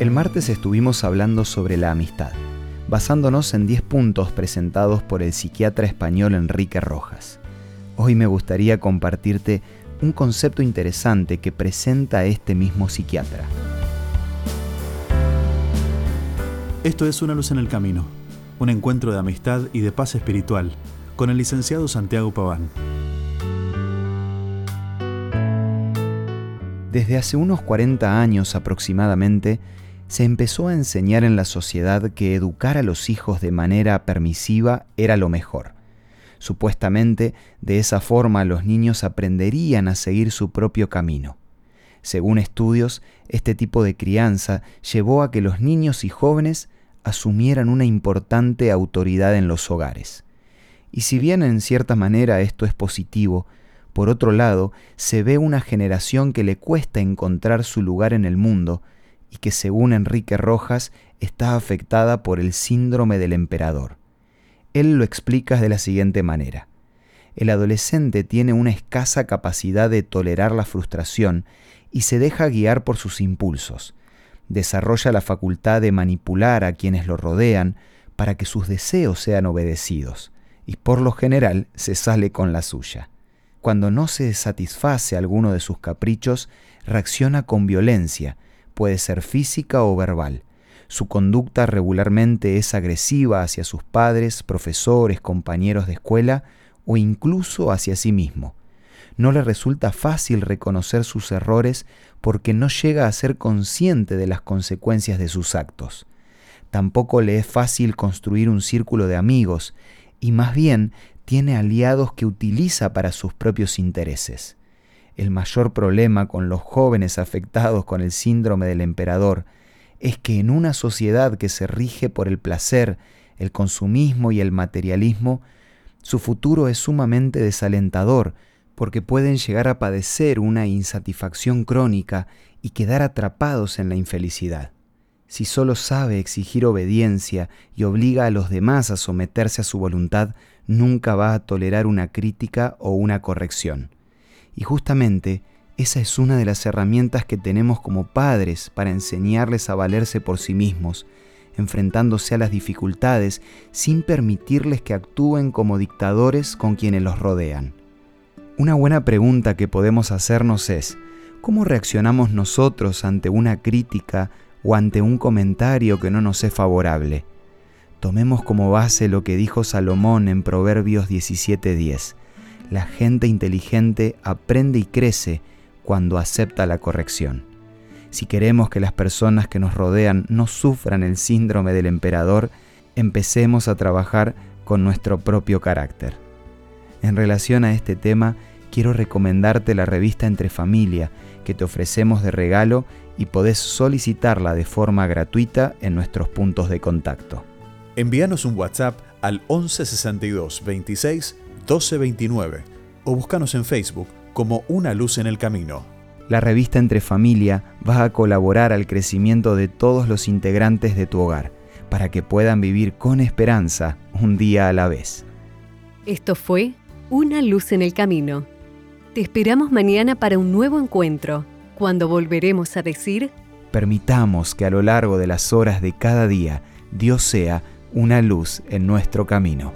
El martes estuvimos hablando sobre la amistad, basándonos en 10 puntos presentados por el psiquiatra español Enrique Rojas. Hoy me gustaría compartirte un concepto interesante que presenta este mismo psiquiatra. Esto es Una luz en el camino, un encuentro de amistad y de paz espiritual con el licenciado Santiago Paván. Desde hace unos 40 años aproximadamente, se empezó a enseñar en la sociedad que educar a los hijos de manera permisiva era lo mejor. Supuestamente, de esa forma los niños aprenderían a seguir su propio camino. Según estudios, este tipo de crianza llevó a que los niños y jóvenes asumieran una importante autoridad en los hogares. Y si bien en cierta manera esto es positivo, por otro lado, se ve una generación que le cuesta encontrar su lugar en el mundo y que según Enrique Rojas está afectada por el síndrome del emperador. Él lo explica de la siguiente manera. El adolescente tiene una escasa capacidad de tolerar la frustración y se deja guiar por sus impulsos. Desarrolla la facultad de manipular a quienes lo rodean para que sus deseos sean obedecidos, y por lo general se sale con la suya. Cuando no se satisface alguno de sus caprichos, reacciona con violencia, puede ser física o verbal. Su conducta regularmente es agresiva hacia sus padres, profesores, compañeros de escuela o incluso hacia sí mismo. No le resulta fácil reconocer sus errores porque no llega a ser consciente de las consecuencias de sus actos. Tampoco le es fácil construir un círculo de amigos y más bien tiene aliados que utiliza para sus propios intereses. El mayor problema con los jóvenes afectados con el síndrome del emperador es que en una sociedad que se rige por el placer, el consumismo y el materialismo, su futuro es sumamente desalentador porque pueden llegar a padecer una insatisfacción crónica y quedar atrapados en la infelicidad. Si solo sabe exigir obediencia y obliga a los demás a someterse a su voluntad, nunca va a tolerar una crítica o una corrección. Y justamente esa es una de las herramientas que tenemos como padres para enseñarles a valerse por sí mismos, enfrentándose a las dificultades sin permitirles que actúen como dictadores con quienes los rodean. Una buena pregunta que podemos hacernos es, ¿cómo reaccionamos nosotros ante una crítica o ante un comentario que no nos es favorable? Tomemos como base lo que dijo Salomón en Proverbios 17:10. La gente inteligente aprende y crece cuando acepta la corrección. Si queremos que las personas que nos rodean no sufran el síndrome del emperador, empecemos a trabajar con nuestro propio carácter. En relación a este tema, quiero recomendarte la revista Entre Familia, que te ofrecemos de regalo y podés solicitarla de forma gratuita en nuestros puntos de contacto. Envíanos un WhatsApp al 1162 26 1229 o búscanos en Facebook como Una Luz en el Camino. La revista Entre Familia va a colaborar al crecimiento de todos los integrantes de tu hogar, para que puedan vivir con esperanza un día a la vez. Esto fue Una Luz en el Camino. Te esperamos mañana para un nuevo encuentro, cuando volveremos a decir... Permitamos que a lo largo de las horas de cada día Dios sea una luz en nuestro camino.